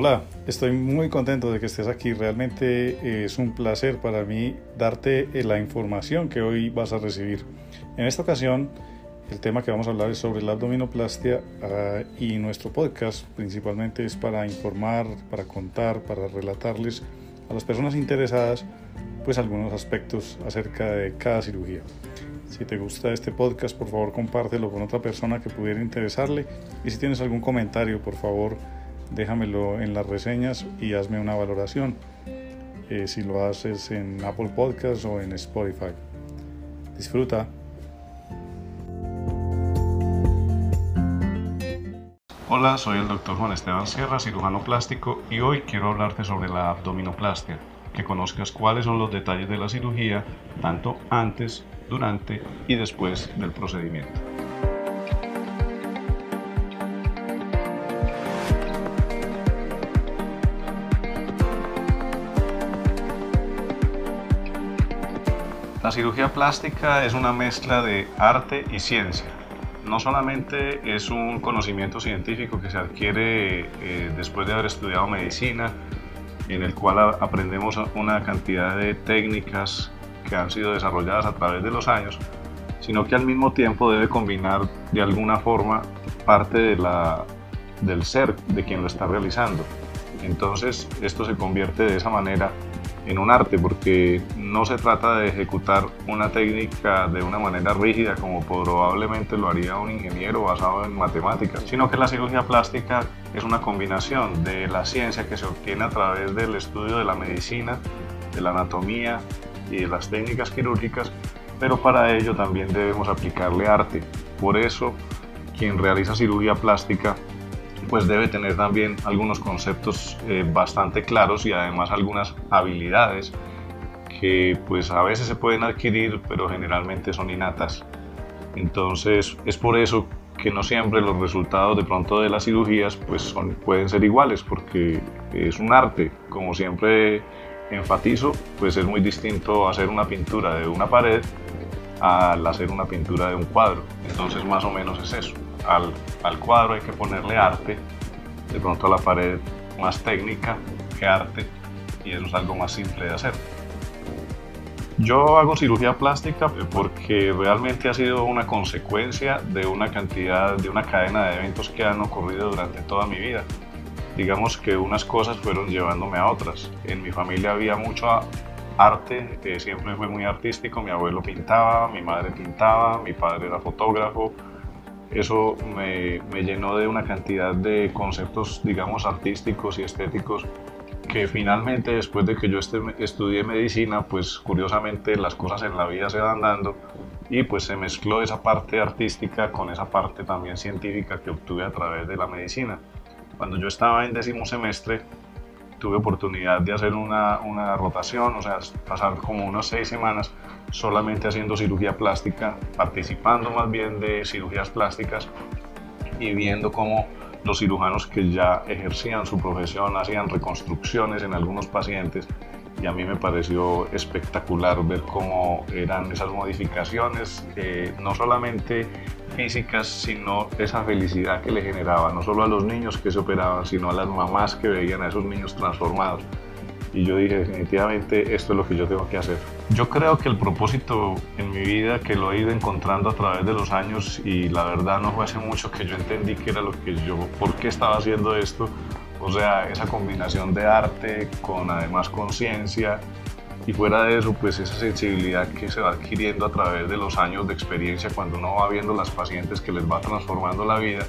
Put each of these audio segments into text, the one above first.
Hola, estoy muy contento de que estés aquí. Realmente eh, es un placer para mí darte eh, la información que hoy vas a recibir. En esta ocasión, el tema que vamos a hablar es sobre la abdominoplastia ah, y nuestro podcast principalmente es para informar, para contar, para relatarles a las personas interesadas pues algunos aspectos acerca de cada cirugía. Si te gusta este podcast, por favor compártelo con otra persona que pudiera interesarle y si tienes algún comentario, por favor déjamelo en las reseñas y hazme una valoración eh, si lo haces en Apple Podcasts o en Spotify. Disfruta. Hola, soy el doctor Juan Esteban Sierra, cirujano plástico, y hoy quiero hablarte sobre la abdominoplastia, que conozcas cuáles son los detalles de la cirugía, tanto antes, durante y después del procedimiento. La cirugía plástica es una mezcla de arte y ciencia. No solamente es un conocimiento científico que se adquiere eh, después de haber estudiado medicina, en el cual aprendemos una cantidad de técnicas que han sido desarrolladas a través de los años, sino que al mismo tiempo debe combinar de alguna forma parte de la, del ser de quien lo está realizando. Entonces esto se convierte de esa manera en un arte porque no se trata de ejecutar una técnica de una manera rígida como probablemente lo haría un ingeniero basado en matemáticas, sino que la cirugía plástica es una combinación de la ciencia que se obtiene a través del estudio de la medicina, de la anatomía y de las técnicas quirúrgicas, pero para ello también debemos aplicarle arte. Por eso, quien realiza cirugía plástica pues debe tener también algunos conceptos eh, bastante claros y además algunas habilidades que pues a veces se pueden adquirir pero generalmente son innatas. Entonces es por eso que no siempre los resultados de pronto de las cirugías pues son, pueden ser iguales porque es un arte, como siempre enfatizo, pues es muy distinto hacer una pintura de una pared al hacer una pintura de un cuadro. Entonces más o menos es eso al, al cuadro hay que ponerle arte, de pronto a la pared más técnica que arte y eso es algo más simple de hacer. Yo hago cirugía plástica porque realmente ha sido una consecuencia de una cantidad, de una cadena de eventos que han ocurrido durante toda mi vida. Digamos que unas cosas fueron llevándome a otras. En mi familia había mucho arte, que siempre fue muy artístico. Mi abuelo pintaba, mi madre pintaba, mi padre era fotógrafo, eso me, llenó de una cantidad de conceptos, digamos, artísticos y estéticos que finalmente después de que yo estudié medicina, pues curiosamente las cosas en la vida se van dando y pues se mezcló esa parte artística con esa parte también científica que obtuve a través de la medicina. Cuando yo estaba en décimo semestre, tuve oportunidad de hacer una, una rotación, o sea, pasar como unas seis semanas solamente haciendo cirugía plástica, participando más bien de cirugías plásticas y viendo cómo los cirujanos que ya ejercían su profesión hacían reconstrucciones en algunos pacientes y a mí me pareció espectacular ver cómo eran esas modificaciones, eh, no solamente físicas, sino esa felicidad que le generaba, no solo a los niños que se operaban, sino a las mamás que veían a esos niños transformados. Y yo dije, definitivamente esto es lo que yo tengo que hacer. Yo creo que el propósito en mi vida, que lo he ido encontrando a través de los años, y la verdad no fue hace mucho que yo entendí que era lo que yo, por qué estaba haciendo esto, o sea, esa combinación de arte con además conciencia y fuera de eso, pues esa sensibilidad que se va adquiriendo a través de los años de experiencia cuando uno va viendo las pacientes que les va transformando la vida,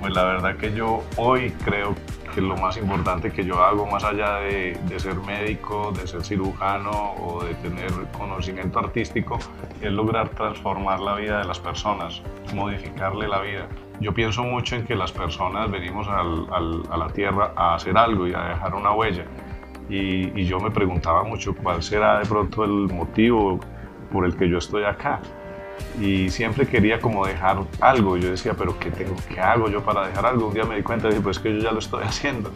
pues la verdad que yo hoy creo que lo más importante que yo hago, más allá de, de, ser médico, de ser cirujano o de tener conocimiento artístico, es lograr transformar la vida de las personas, modificarle la vida. Yo pienso mucho en que las personas venimos al, al, a la Tierra a hacer algo y a dejar una huella. Y, y yo me preguntaba mucho cuál será de pronto el motivo por el que yo estoy acá y siempre quería como dejar algo. Yo decía, pero ¿qué, tengo, ¿qué hago yo para dejar algo? Un día me di cuenta y dije, pues que yo ya lo estoy haciendo.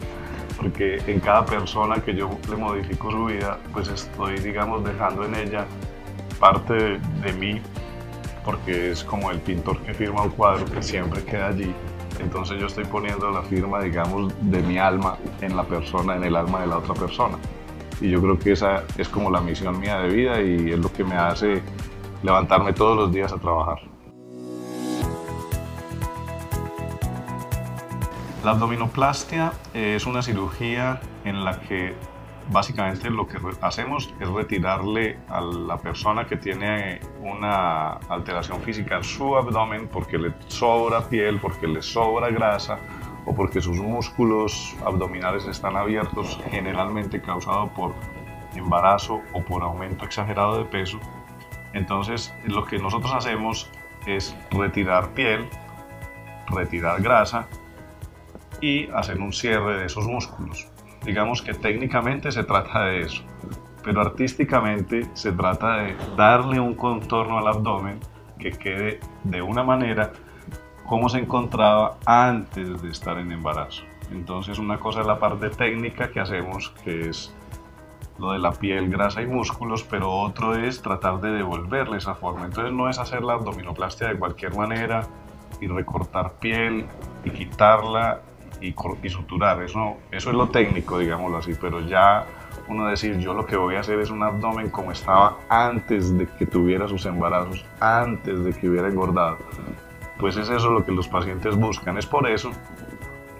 Porque en cada persona que yo le modifico su vida, pues estoy, digamos, dejando en ella parte de, de mí, porque es como el pintor que firma un cuadro que siempre queda allí. entonces yo estoy poniendo la firma, digamos, de mi alma en la persona, en el alma de la otra persona. Y yo creo que esa es como la misión mía de vida y es lo que me hace levantarme todos los días a trabajar. La abdominoplastia es una cirugía en la que básicamente lo que hacemos es retirarle a la persona que tiene una alteración física en su abdomen porque le sobra piel, porque le sobra grasa o porque sus músculos abdominales están abiertos, generalmente causado por embarazo o por aumento exagerado de peso. Entonces lo que nosotros hacemos es retirar piel, retirar grasa y hacer un cierre de esos músculos. Digamos que técnicamente se trata de eso, pero artísticamente se trata de darle un contorno al abdomen que quede de una manera como se encontraba antes de estar en embarazo. Entonces una cosa es la parte técnica que hacemos, que es lo de la piel, grasa y músculos, pero otro es tratar de devolverle esa forma. Entonces no es hacer la abdominoplastia de cualquier manera y recortar piel y quitarla y, suturar. Eso, eso es lo técnico, digámoslo así, pero ya uno decir, yo lo que voy a hacer es un abdomen como estaba antes de que tuviera sus embarazos, antes de que hubiera engordado. Pues es eso lo que los pacientes buscan. Es por eso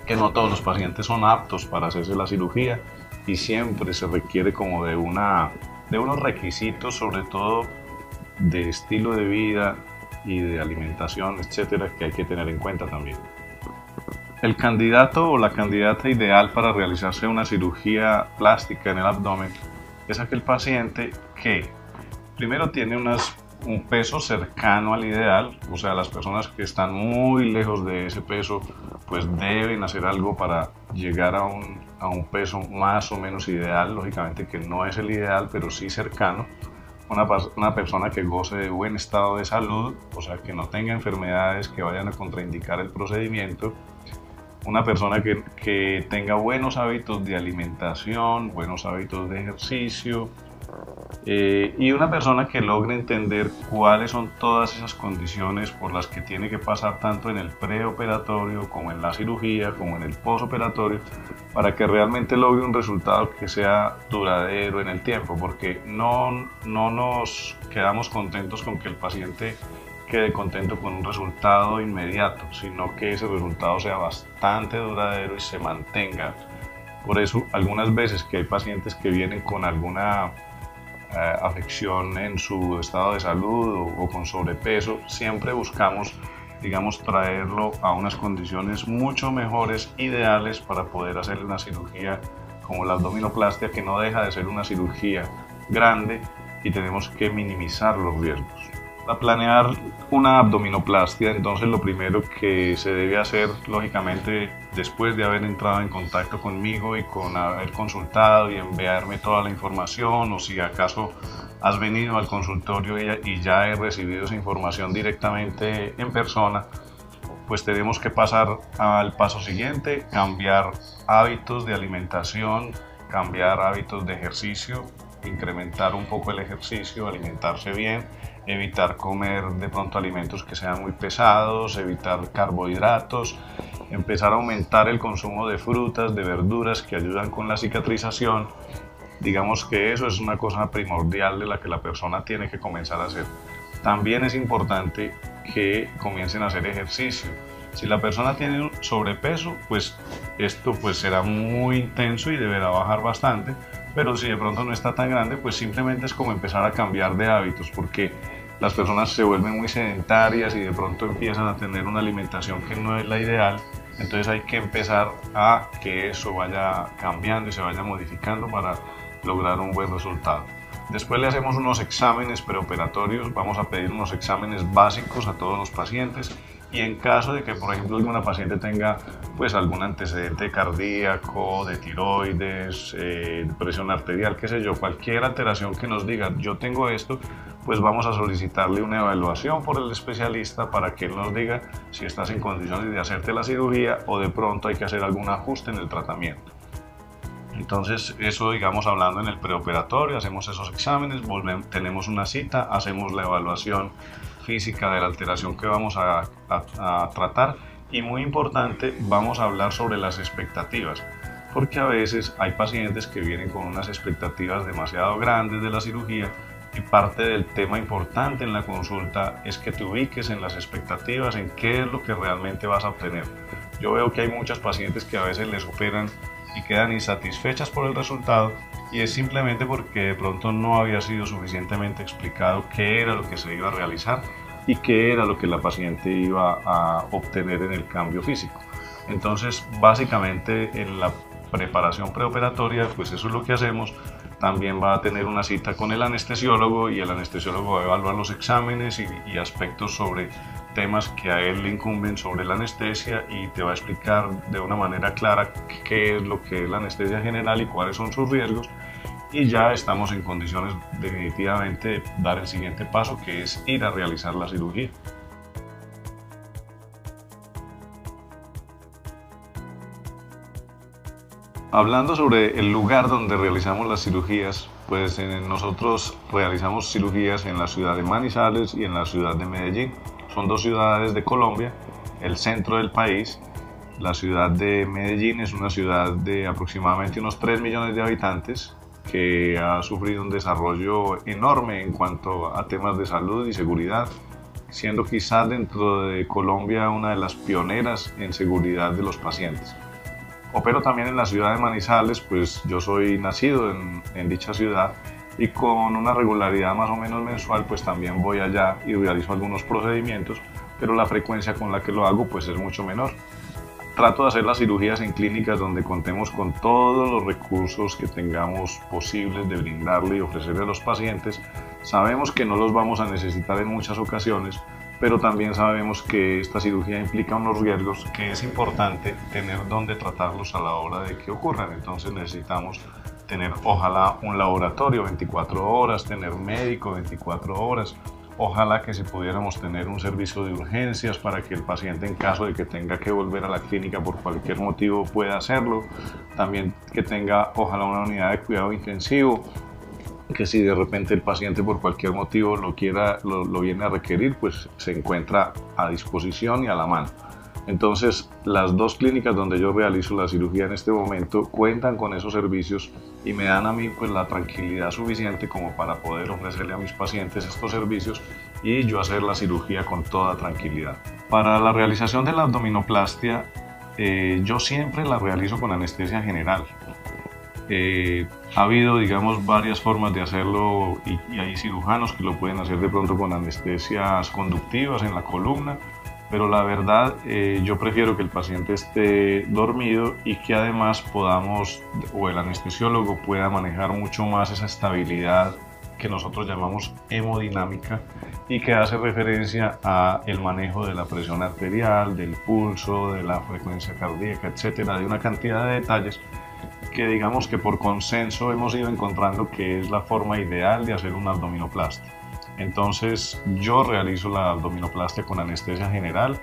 que no todos los pacientes son aptos para hacerse la cirugía y siempre se requiere como de, una, de unos requisitos, sobre todo de estilo de vida y de alimentación, etcétera, que hay que tener en cuenta también. El candidato o la candidata ideal para realizarse una cirugía plástica en el abdomen es aquel paciente que primero tiene un peso cercano al ideal, o sea, las personas que están muy lejos de ese peso, pues deben hacer algo para llegar a un, a un peso más o menos ideal, lógicamente que no es el ideal, pero sí cercano. Una, una, persona que goce de buen estado de salud, o sea, que no tenga enfermedades que vayan a contraindicar el procedimiento, una persona que, que, tenga buenos hábitos de alimentación, buenos hábitos de ejercicio eh, y una persona que logre entender cuáles son todas esas condiciones por las que tiene que pasar tanto en el preoperatorio como en la cirugía, como en el posoperatorio, para que realmente logre un resultado que sea duradero en el tiempo, porque no, no nos quedamos contentos con que el paciente quede contento con un resultado inmediato, sino que ese resultado sea bastante duradero y se mantenga. Por eso, algunas veces que hay pacientes que vienen con alguna eh, afección en su estado de salud o, con sobrepeso, siempre buscamos, digamos, traerlo a unas condiciones mucho mejores, ideales para poder hacer una cirugía como la abdominoplastia, que no deja de ser una cirugía grande y tenemos que minimizar los riesgos. Para planear una abdominoplastia, entonces lo primero que se debe hacer, lógicamente, después de haber entrado en contacto conmigo y con haber consultado y enviarme toda la información, o si acaso has venido al consultorio y ya he recibido esa información directamente en persona, pues tenemos que pasar al paso siguiente, cambiar hábitos de alimentación, cambiar hábitos de ejercicio, incrementar un poco el ejercicio, alimentarse bien evitar comer de pronto alimentos que sean muy pesados, evitar carbohidratos, empezar a aumentar el consumo de frutas, de verduras que ayudan con la cicatrización. Digamos que eso es una cosa primordial de la que la persona tiene que comenzar a hacer. También es importante que comiencen a hacer ejercicio. Si la persona tiene sobrepeso, pues esto pues será muy intenso y deberá bajar bastante, pero si de pronto no está tan grande, pues simplemente es como empezar a cambiar de hábitos, porque las personas se vuelven muy sedentarias y de pronto empiezan a tener una alimentación que no es la ideal. Entonces hay que empezar a que eso vaya cambiando y se vaya modificando para lograr un buen resultado. Después le hacemos unos exámenes preoperatorios, vamos a pedir unos exámenes básicos a todos los pacientes y en caso de que, por ejemplo, alguna paciente tenga pues algún antecedente cardíaco, de tiroides, eh, de presión arterial, qué sé yo, cualquier alteración que nos diga yo tengo esto, pues vamos a solicitarle una evaluación por el especialista para que él nos diga si estás en condiciones de hacerte la cirugía o de pronto hay que hacer algún ajuste en el tratamiento. Entonces, eso digamos hablando en el preoperatorio, hacemos esos exámenes, volvemos, tenemos una cita, hacemos la evaluación física de la alteración que vamos a, tratar Y muy importante, vamos a hablar sobre las expectativas, porque a veces hay pacientes que vienen con unas expectativas demasiado grandes de la cirugía y parte del tema importante en la consulta es que te ubiques en las expectativas, en qué es lo que realmente vas a obtener. Yo veo que hay muchas pacientes que a veces le superan y quedan insatisfechas por el resultado y es simplemente porque de pronto no había sido suficientemente explicado qué era lo que se iba a realizar y qué era lo que la paciente iba a obtener en el cambio físico. Entonces, básicamente en la preparación preoperatoria, pues eso es lo que hacemos. También va a tener una cita con el anestesiólogo y el anestesiólogo va a evaluar los exámenes y, y aspectos sobre temas que a él le incumben sobre la anestesia y te va a explicar de una manera clara qué es lo que es la anestesia general y cuáles son sus riesgos y ya estamos en condiciones definitivamente de dar el siguiente paso que es ir a realizar la cirugía. Hablando sobre el lugar donde realizamos las cirugías, pues nosotros realizamos cirugías en la ciudad de Manizales y en la ciudad de Medellín. Son dos ciudades de Colombia, el centro del país. La ciudad de Medellín es una ciudad de aproximadamente unos 3 millones de habitantes que ha sufrido un desarrollo enorme en cuanto a temas de salud y seguridad, siendo quizás dentro de Colombia una de las pioneras en seguridad de los pacientes. Opero también en la ciudad de Manizales, pues yo soy nacido en, en dicha ciudad y con una regularidad más o menos mensual, pues también voy allá y realizo algunos procedimientos, pero la frecuencia con la que lo hago pues es mucho menor. Trato de hacer las cirugías en clínicas donde contemos con todos los recursos que tengamos posibles de brindarle y ofrecerle a los pacientes. Sabemos que no los vamos a necesitar en muchas ocasiones, pero también sabemos que esta cirugía implica unos riesgos que es importante tener donde tratarlos a la hora de que ocurran. Entonces necesitamos tener ojalá un laboratorio 24 horas, tener médico 24 horas, Ojalá que si pudiéramos tener un servicio de urgencias para que el paciente en caso de que tenga que volver a la clínica por cualquier motivo pueda hacerlo. También que tenga ojalá una unidad de cuidado intensivo que si de repente el paciente por cualquier motivo lo quiera, lo, lo viene a requerir, pues se encuentra a disposición y a la mano. Entonces, las dos clínicas donde yo realizo la cirugía en este momento cuentan con esos servicios y me dan a mí pues la tranquilidad suficiente como para poder ofrecerle a mis pacientes estos servicios y yo hacer la cirugía con toda tranquilidad. Para la realización de la abdominoplastia, eh, yo siempre la realizo con anestesia general. Eh, ha habido, digamos, varias formas de hacerlo y, y hay cirujanos que lo pueden hacer de pronto con anestesias conductivas en la columna pero la verdad eh, yo prefiero que el paciente esté dormido y que además podamos o el anestesiólogo pueda manejar mucho más esa estabilidad que nosotros llamamos hemodinámica y que hace referencia a el manejo de la presión arterial, del pulso, de la frecuencia cardíaca, etcétera, de una cantidad de detalles que digamos que por consenso hemos ido encontrando que es la forma ideal de hacer un abdominoplastia. Entonces yo realizo la abdominoplastia con anestesia general.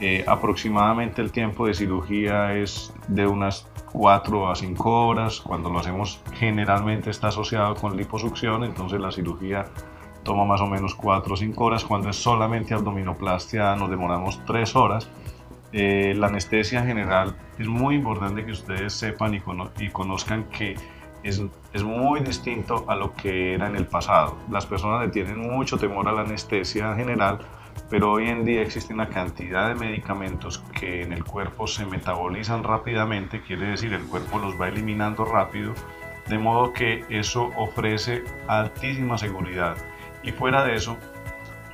Eh, aproximadamente el tiempo de cirugía es de unas 4 a 5 horas. Cuando lo hacemos generalmente está asociado con liposucción, entonces la cirugía toma más o menos 4 o 5 horas. Cuando es solamente abdominoplastia nos demoramos 3 horas. Eh, la anestesia general es muy importante que ustedes sepan y, conozcan que es, es, muy distinto a lo que era en el pasado. Las personas le tienen mucho temor a la anestesia general, pero hoy en día existe una cantidad de medicamentos que en el cuerpo se metabolizan rápidamente, quiere decir el cuerpo los va eliminando rápido, de modo que eso ofrece altísima seguridad. Y fuera de eso,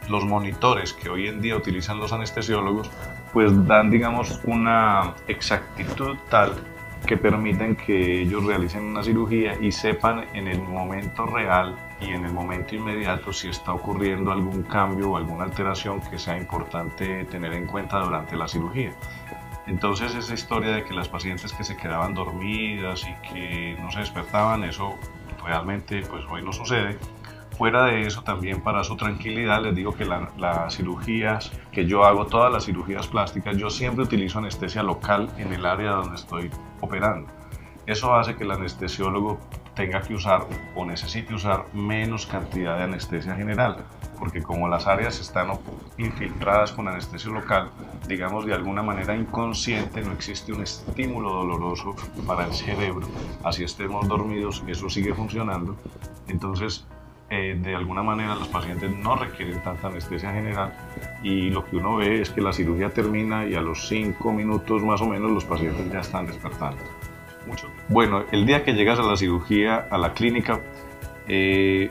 los monitores que hoy en día utilizan los anestesiólogos, pues dan, digamos, una exactitud tal que permiten que ellos realicen una cirugía y sepan en el momento real y en el momento inmediato si está ocurriendo algún cambio o alguna alteración que sea importante tener en cuenta durante la cirugía. Entonces esa historia de que las pacientes que se quedaban dormidas y que no se despertaban, eso realmente pues hoy no sucede. Fuera de eso, también para su tranquilidad, les digo que las cirugías que yo hago, todas las cirugías plásticas, yo siempre utilizo anestesia local en el área donde estoy operando. Eso hace que el anestesiólogo tenga que usar o necesite usar menos cantidad de anestesia general, porque como las áreas están infiltradas con anestesia local, digamos de alguna manera inconsciente, no existe un estímulo doloroso para el cerebro, así estemos dormidos, eso sigue funcionando, entonces eh, de alguna manera los pacientes no requieren tanta anestesia general y lo que uno ve es que la cirugía termina y a los 5 minutos más o menos los pacientes ya están despertando. Mucho. Bueno, el día que llegas a la cirugía, a la clínica, eh,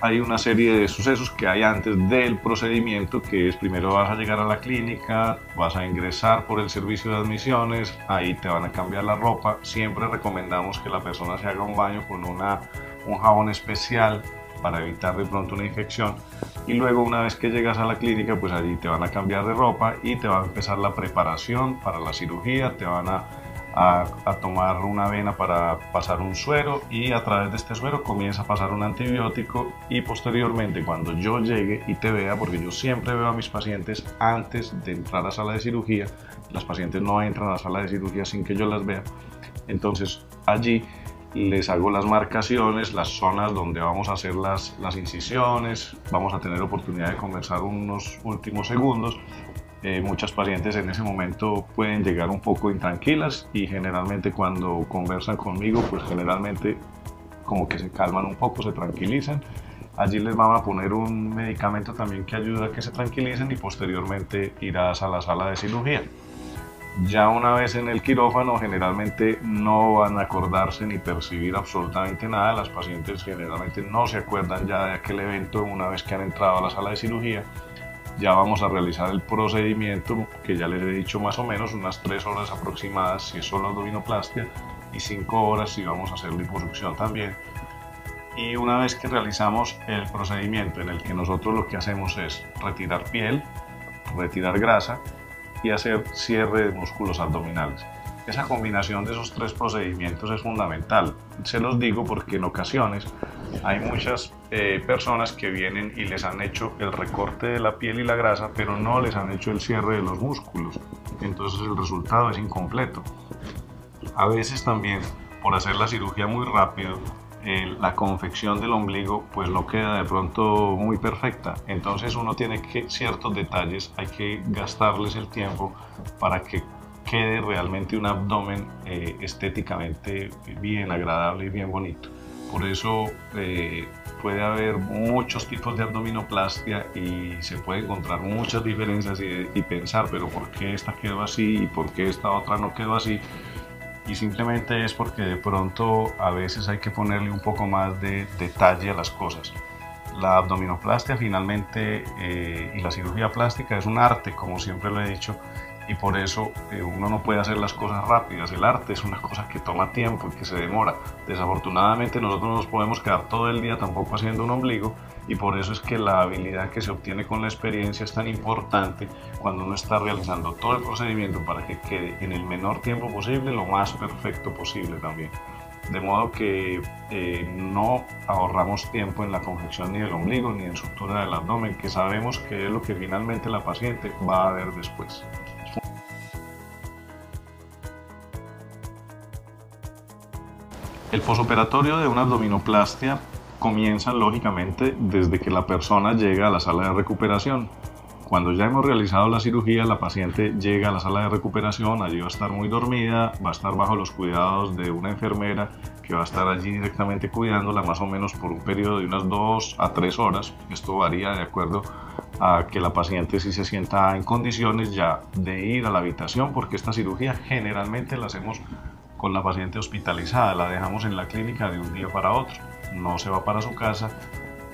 hay una serie de sucesos que hay antes del procedimiento, que es primero vas a llegar a la clínica, vas a ingresar por el servicio de admisiones, ahí te van a cambiar la ropa. Siempre recomendamos que la persona se haga un baño con una un jabón especial para evitar de pronto una infección y luego una vez que llegas a la clínica pues allí te van a cambiar de ropa y te va a empezar la preparación para la cirugía, te van a, a, tomar una vena para pasar un suero y a través de este suero comienza a pasar un antibiótico y posteriormente cuando yo llegue y te vea, porque yo siempre veo a mis pacientes antes de entrar a la sala de cirugía, las pacientes no entran a la sala de cirugía sin que yo las vea, entonces allí les hago las marcaciones, las zonas donde vamos a hacer las, incisiones, vamos a tener oportunidad de conversar unos últimos segundos. Eh, muchas pacientes en ese momento pueden llegar un poco intranquilas y generalmente cuando conversan conmigo, pues generalmente como que se calman un poco, se tranquilizan. Allí les vamos a poner un medicamento también que ayuda a que se tranquilicen y posteriormente irás a la sala de cirugía. Ya una vez en el quirófano generalmente no van a acordarse ni percibir absolutamente nada. Las pacientes generalmente no se acuerdan ya de aquel evento una vez que han entrado a la sala de cirugía. Ya vamos a realizar el procedimiento que ya les he dicho más o menos, unas 3 horas aproximadas si es solo abdominoplastia y 5 horas si vamos a hacer liposucción también. Y una vez que realizamos el procedimiento en el que nosotros lo que hacemos es retirar piel, retirar grasa y hacer cierre de músculos abdominales. Esa combinación de esos tres procedimientos es fundamental. Se los digo porque en ocasiones hay muchas eh, personas que vienen y les han hecho el recorte de la piel y la grasa, pero no les han hecho el cierre de los músculos. Entonces el resultado es incompleto. A veces también, por hacer la cirugía muy rápido, la confección del ombligo pues no queda de pronto muy perfecta. Entonces uno tiene que ciertos detalles, hay que gastarles el tiempo para que quede realmente un abdomen eh, estéticamente bien agradable y bien bonito. Por eso eh, puede haber muchos tipos de abdominoplastia y se puede encontrar muchas diferencias y, y pensar, pero ¿por qué esta quedó así y por qué esta otra no quedó así? Y simplemente es porque de pronto a veces hay que ponerle un poco más de detalle a las cosas. La abdominoplastia finalmente eh, y la cirugía plástica es un arte, como siempre lo he dicho, y por eso eh, uno no puede hacer las cosas rápidas. El arte es una cosa que toma tiempo y que se demora. Desafortunadamente nosotros no nos podemos quedar todo el día tampoco haciendo un ombligo y por eso es que la habilidad que se obtiene con la experiencia es tan importante cuando uno está realizando todo el procedimiento para que quede en el menor tiempo posible lo más perfecto posible también. De modo que eh, no ahorramos tiempo en la confección ni del ombligo ni en sutura del abdomen, que sabemos que es lo que finalmente la paciente va a ver después. El posoperatorio de una abdominoplastia comienza lógicamente desde que la persona llega a la sala de recuperación. Cuando ya hemos realizado la cirugía, la paciente llega a la sala de recuperación, allí va a estar muy dormida, va a estar bajo los cuidados de una enfermera que va a estar allí directamente cuidándola más o menos por un periodo de unas 2 a 3 horas. Esto varía de acuerdo a que la paciente si se sienta en condiciones ya de ir a la habitación, porque esta cirugía generalmente la hacemos con la paciente hospitalizada, la dejamos en la clínica de un día para otro, no se va para su casa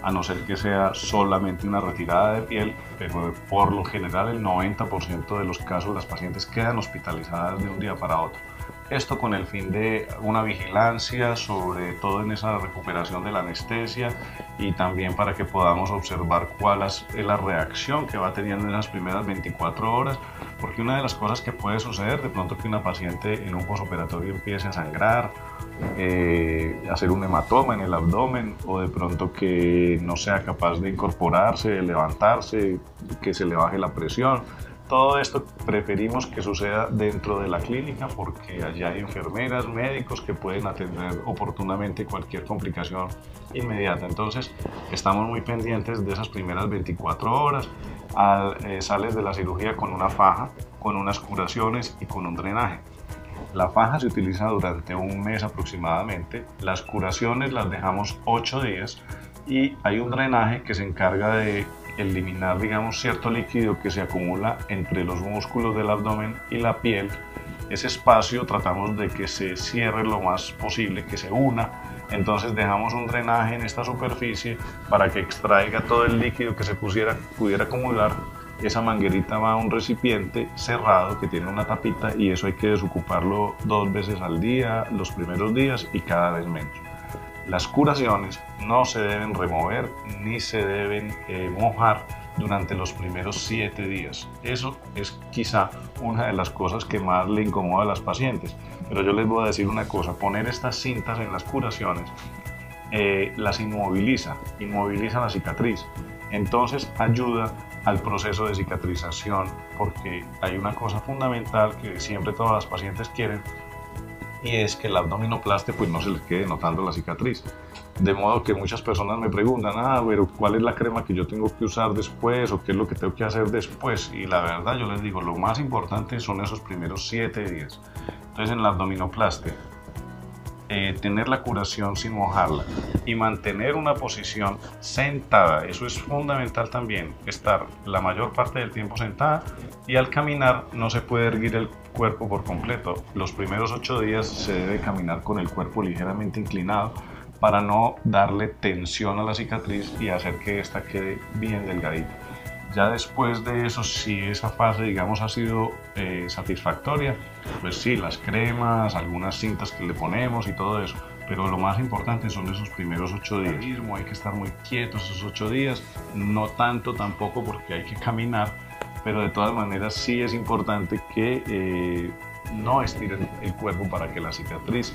a no ser que sea solamente una retirada de piel, pero por lo general el 90% de los casos las pacientes quedan hospitalizadas de un día para otro. Esto con el fin de una vigilancia, sobre todo en esa recuperación de la anestesia y también para que podamos observar cuál es la reacción que va teniendo en las primeras 24 horas, porque una de las cosas que puede suceder de pronto que una paciente en un posoperatorio empiece a sangrar, eh, hacer un hematoma en el abdomen o de pronto que no sea capaz de incorporarse, de levantarse, que se le baje la presión Todo esto preferimos que suceda dentro de la clínica porque allá hay enfermeras, médicos que pueden atender oportunamente cualquier complicación inmediata. Entonces estamos muy pendientes de esas primeras 24 horas. Al, eh, sales de la cirugía con una faja, con unas curaciones y con un drenaje. La faja se utiliza durante un mes aproximadamente. Las curaciones las dejamos 8 días y hay un drenaje que se encarga de eliminar, digamos, cierto líquido que se acumula entre los músculos del abdomen y la piel. Ese espacio tratamos de que se cierre lo más posible, que se una. Entonces dejamos un drenaje en esta superficie para que extraiga todo el líquido que se pusiera, pudiera acumular. Esa manguerita va a un recipiente cerrado que tiene una tapita y eso hay que desocuparlo dos veces al día, los primeros días y cada vez menos. Las curaciones no se deben remover ni se deben eh, mojar durante los primeros siete días. Eso es quizá una de las cosas que más le incomoda a las pacientes. Pero yo les voy a decir una cosa, poner estas cintas en las curaciones eh, las inmoviliza, inmoviliza la cicatriz. Entonces ayuda al proceso de cicatrización porque hay una cosa fundamental que siempre todas las pacientes quieren y es que el abdominoplastia pues no se les quede notando la cicatriz. De modo que muchas personas me preguntan, ah, pero ¿cuál es la crema que yo tengo que usar después o qué es lo que tengo que hacer después? Y la verdad yo les digo, lo más importante son esos primeros siete días. Entonces en la abdominoplastia, eh, tener la curación sin mojarla y mantener una posición sentada, eso es fundamental también, estar la mayor parte del tiempo sentada y al caminar no se puede erguir el cuerpo por completo. Los primeros ocho días se debe caminar con el cuerpo ligeramente inclinado para no darle tensión a la cicatriz y hacer que ésta quede bien delgadita. Ya después de eso, si esa fase, digamos, ha sido eh, satisfactoria, pues sí, las cremas, algunas cintas que le ponemos y todo eso. Pero lo más importante son esos primeros ocho días. Hay que estar muy quietos esos ocho días, no tanto tampoco porque hay que caminar, pero de todas maneras sí es importante que eh, no estiren el cuerpo para que la cicatriz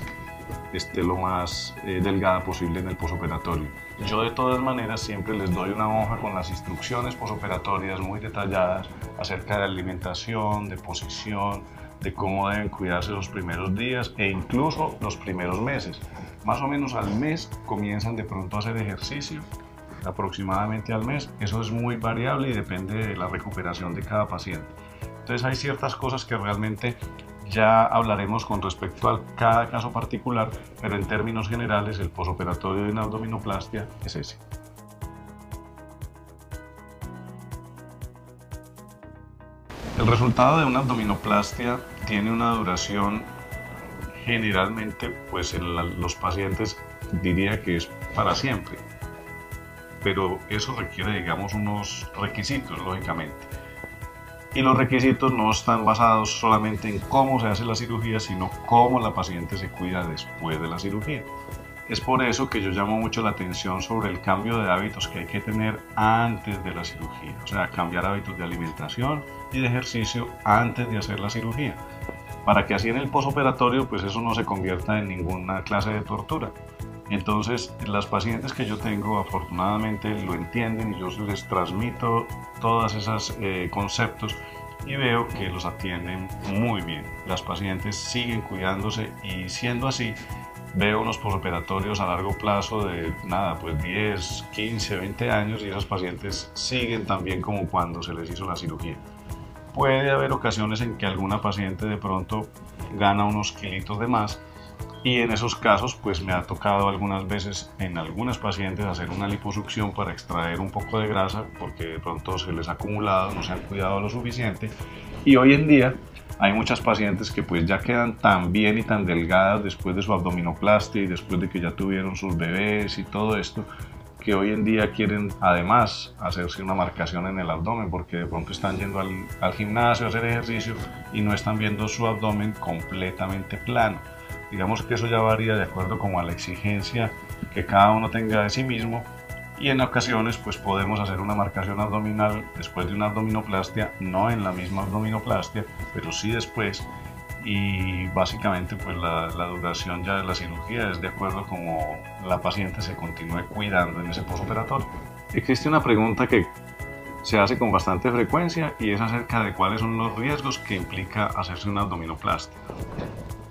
esté lo más eh, delgada posible en el posoperatorio. Yo de todas maneras siempre les doy una hoja con las instrucciones posoperatorias muy detalladas acerca de alimentación, de posición, de cómo deben cuidarse los primeros días e incluso los primeros meses. Más o menos al mes comienzan de pronto a hacer ejercicio, aproximadamente al mes. Eso es muy variable y depende de la recuperación de cada paciente. Entonces hay ciertas cosas que realmente ya hablaremos con respecto a cada caso particular, pero en términos generales el posoperatorio de una abdominoplastia es ese. El resultado de una abdominoplastia tiene una duración generalmente, pues en los pacientes diría que es para siempre, pero eso requiere, digamos, unos requisitos, lógicamente. Y los requisitos no están basados solamente en cómo se hace la cirugía, sino cómo la paciente se cuida después de la cirugía. Es por eso que yo llamo mucho la atención sobre el cambio de hábitos que hay que tener antes de la cirugía. O sea, cambiar hábitos de alimentación y de ejercicio antes de hacer la cirugía. Para que así en el posoperatorio, pues eso no se convierta en ninguna clase de tortura. Entonces, las pacientes que yo tengo afortunadamente lo entienden y yo les transmito todos esos eh, conceptos y veo que los atienden muy bien. Las pacientes siguen cuidándose y siendo así, veo unos posoperatorios a largo plazo de nada, pues 10, 15, 20 años y esas pacientes siguen tan bien como cuando se les hizo la cirugía. Puede haber ocasiones en que alguna paciente de pronto gana unos kilitos de más, y en esos casos, pues me ha tocado algunas veces en algunas pacientes hacer una liposucción para extraer un poco de grasa porque de pronto se les ha acumulado, no se han cuidado lo suficiente. Y hoy en día hay muchas pacientes que pues ya quedan tan bien y tan delgadas después de su abdominoplastia y después de que ya tuvieron sus bebés y todo esto, que hoy en día quieren además hacerse una marcación en el abdomen porque de pronto están yendo al, al gimnasio a hacer ejercicio y no están viendo su abdomen completamente plano. Digamos que eso ya varía de acuerdo como a la exigencia que cada uno tenga de sí mismo y en ocasiones pues podemos hacer una marcación abdominal después de una abdominoplastia, no en la misma abdominoplastia, pero sí después y básicamente pues la, la, duración ya de la cirugía es de acuerdo como la paciente se continúe cuidando en ese postoperatorio. Existe una pregunta que se hace con bastante frecuencia y es acerca de cuáles son los riesgos que implica hacerse una abdominoplastia.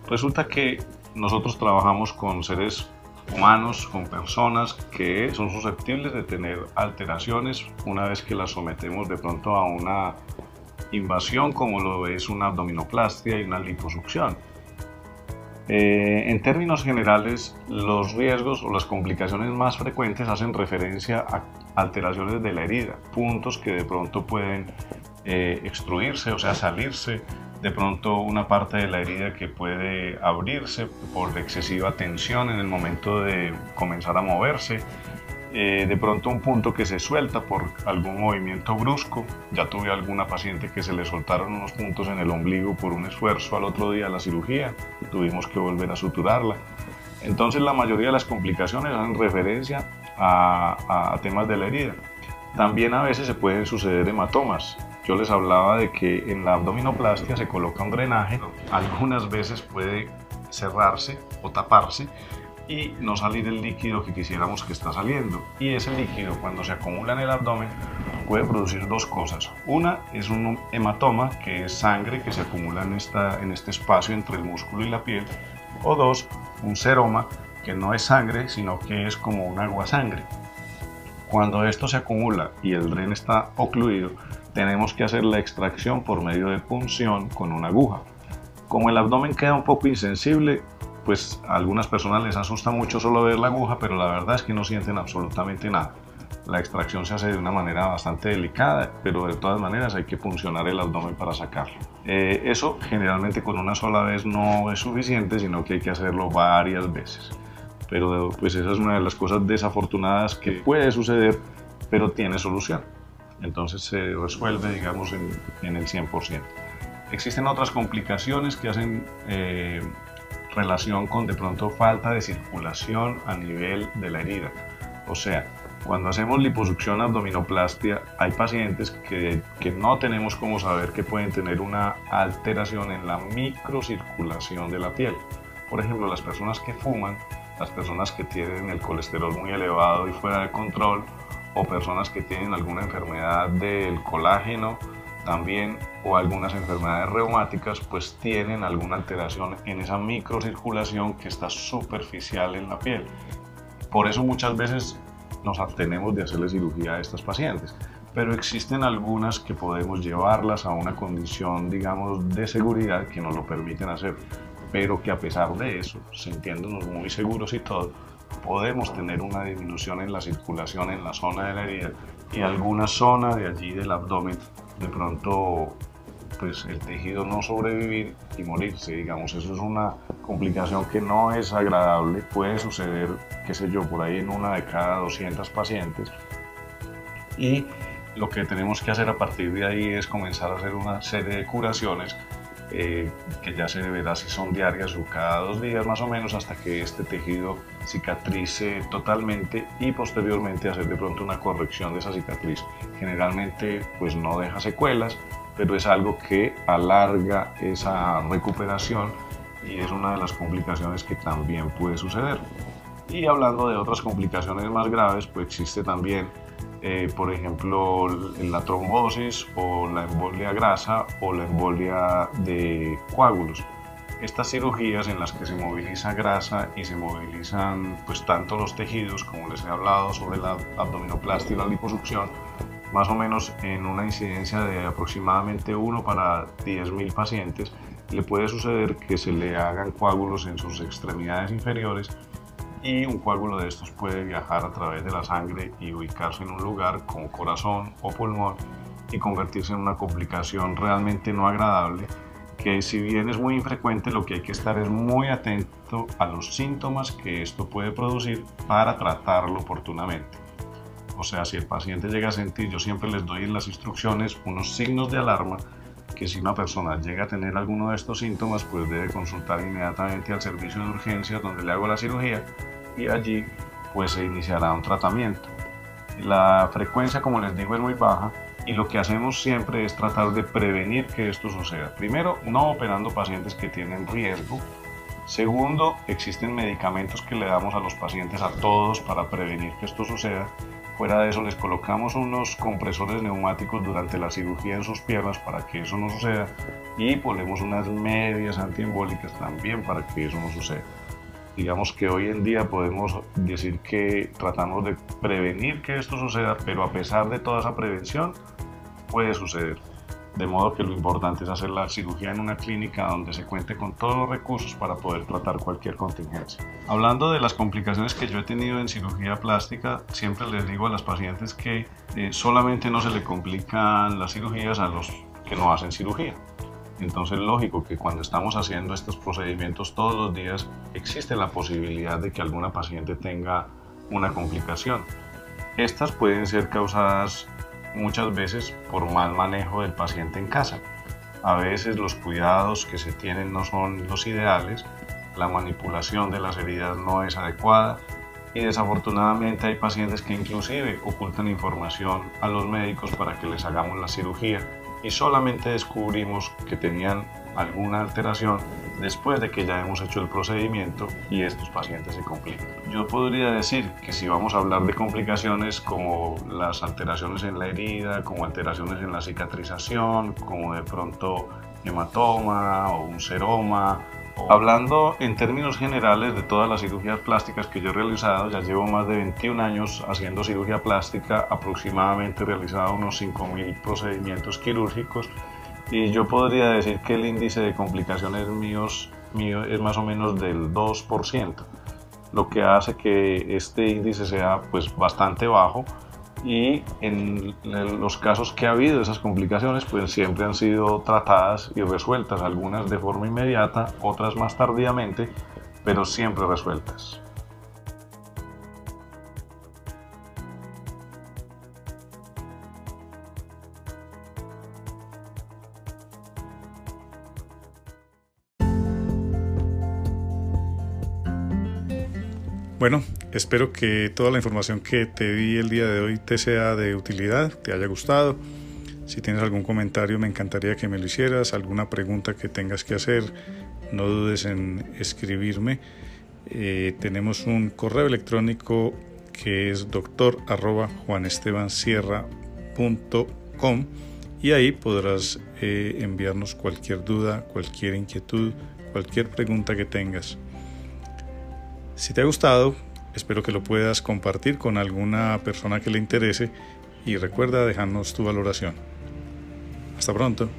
Resulta que nosotros trabajamos con seres humanos, con personas que son susceptibles de tener alteraciones una vez que las sometemos de pronto a una invasión como lo es una abdominoplastia y una liposucción. Eh, en términos generales, los riesgos o las complicaciones más frecuentes hacen referencia a alteraciones de la herida, puntos que de pronto pueden eh, extruirse, o sea, salirse, de pronto una parte de la herida que puede abrirse por excesiva tensión en el momento de comenzar a moverse, eh, de pronto un punto que se suelta por algún movimiento brusco. Ya tuve alguna paciente que se le soltaron unos puntos en el ombligo por un esfuerzo al otro día de la cirugía, tuvimos que volver a suturarla. Entonces la mayoría de las complicaciones hacen referencia a, a temas de la herida. También a veces se pueden suceder hematomas. Yo les hablaba de que en la abdominoplastia se coloca un drenaje, algunas veces puede cerrarse o taparse y no salir el líquido que quisiéramos que está saliendo. Y ese líquido cuando se acumula en el abdomen puede producir dos cosas. Una es un hematoma, que es sangre que se acumula en, esta, en este espacio entre el músculo y la piel. O dos, un seroma, que no es sangre, sino que es como un agua sangre. Cuando esto se acumula y el dren está ocluido, tenemos que hacer la extracción por medio de punción con una aguja. Como el abdomen queda un poco insensible, pues a algunas personas les asusta mucho solo ver la aguja, pero la verdad es que no sienten absolutamente nada. La extracción se hace de una manera bastante delicada, pero de todas maneras hay que puncionar el abdomen para sacarlo. Eh, eso generalmente con una sola vez no es suficiente, sino que hay que hacerlo varias veces. Pero pues esa es una de las cosas desafortunadas que puede suceder, pero tiene solución. Entonces se resuelve, digamos, en, en el 100%. Existen otras complicaciones que hacen eh, relación con de pronto falta de circulación a nivel de la herida. O sea, cuando hacemos liposucción abdominoplastia, hay pacientes que, que, no tenemos como saber que pueden tener una alteración en la microcirculación de la piel. Por ejemplo, las personas que fuman, las personas que tienen el colesterol muy elevado y fuera de control, o personas que tienen alguna enfermedad del colágeno también o algunas enfermedades reumáticas pues tienen alguna alteración en esa microcirculación que está superficial en la piel. Por eso muchas veces nos abstenemos de hacerle cirugía a estas pacientes, pero existen algunas que podemos llevarlas a una condición, digamos, de seguridad que nos lo permiten hacer, pero que a pesar de eso, sintiéndonos muy seguros y todo, podemos tener una disminución en la circulación en la zona de la herida y alguna zona de allí del abdomen de pronto pues el tejido no sobrevivir y morirse, digamos, eso es una complicación que no es agradable, puede suceder, qué sé yo, por ahí en una de cada 200 pacientes. Y lo que tenemos que hacer a partir de ahí es comenzar a hacer una serie de curaciones eh, que ya se verá si son diarias o cada dos días más o menos hasta que este tejido cicatrice totalmente y posteriormente hacer de pronto una corrección de esa cicatriz. Generalmente pues no deja secuelas, pero es algo que alarga esa recuperación y es una de las complicaciones que también puede suceder. Y hablando de otras complicaciones más graves, pues existe también eh, por ejemplo, la trombosis o la embolia grasa o la embolia de coágulos. Estas cirugías en las que se moviliza grasa y se movilizan pues tanto los tejidos, como les he hablado sobre la abdominoplastia y la liposucción, más o menos en una incidencia de aproximadamente 1 para 10.000 pacientes, le puede suceder que se le hagan coágulos en sus extremidades inferiores y un coágulo de estos puede viajar a través de la sangre y ubicarse en un lugar como corazón o pulmón y convertirse en una complicación realmente no agradable que si bien es muy infrecuente lo que hay que estar es muy atento a los síntomas que esto puede producir para tratarlo oportunamente. O sea, si el paciente llega a sentir, yo siempre les doy en las instrucciones unos signos de alarma que si una persona llega a tener alguno de estos síntomas, pues debe consultar inmediatamente al servicio de urgencias donde le hago la cirugía y allí pues se iniciará un tratamiento. La frecuencia, como les digo, es muy baja y lo que hacemos siempre es tratar de prevenir que esto suceda. Primero, no operando pacientes que tienen riesgo. Segundo, existen medicamentos que le damos a los pacientes a todos para prevenir que esto suceda. Fuera de eso les colocamos unos compresores neumáticos durante la cirugía en sus piernas para que eso no suceda y ponemos unas medias antiembólicas también para que eso no suceda. Digamos que hoy en día podemos decir que tratamos de prevenir que esto suceda, pero a pesar de toda esa prevención puede suceder. De modo que lo importante es hacer la cirugía en una clínica donde se cuente con todos los recursos para poder tratar cualquier contingencia. Hablando de las complicaciones que yo he tenido en cirugía plástica, siempre les digo a las pacientes que eh, solamente no se le complican las cirugías a los que no hacen cirugía. Entonces, lógico que cuando estamos haciendo estos procedimientos todos los días, existe la posibilidad de que alguna paciente tenga una complicación. Estas pueden ser causadas muchas veces por mal manejo del paciente en casa. A veces los cuidados que se tienen no son los ideales, la manipulación de las heridas no es adecuada y desafortunadamente hay pacientes que inclusive ocultan información a los médicos para que les hagamos la cirugía y solamente descubrimos que tenían alguna alteración después de que ya hemos hecho el procedimiento y estos pacientes se complican. Yo podría decir que si vamos a hablar de complicaciones como las alteraciones en la herida, como alteraciones en la cicatrización, como de pronto hematoma o un seroma, Hablando en términos generales de todas las cirugías plásticas que yo he realizado, ya llevo más de 21 años haciendo cirugía plástica, aproximadamente he realizado unos 5.000 procedimientos quirúrgicos y yo podría decir que el índice de complicaciones míos, mío es más o menos del 2%, lo que hace que este índice sea pues bastante bajo y en los casos que ha habido esas complicaciones pues siempre han sido tratadas y resueltas, algunas de forma inmediata, otras más tardíamente, pero siempre resueltas. Bueno, espero que toda la información que te di el día de hoy te sea de utilidad, te haya gustado. Si tienes algún comentario me encantaría que me lo hicieras, alguna pregunta que tengas que hacer, no dudes en escribirme. Eh, tenemos un correo electrónico que es doctor y ahí podrás eh, enviarnos cualquier duda, cualquier inquietud, cualquier pregunta que tengas. Si te ha gustado, espero que lo puedas compartir con alguna persona que le interese y recuerda dejarnos tu valoración. Hasta pronto.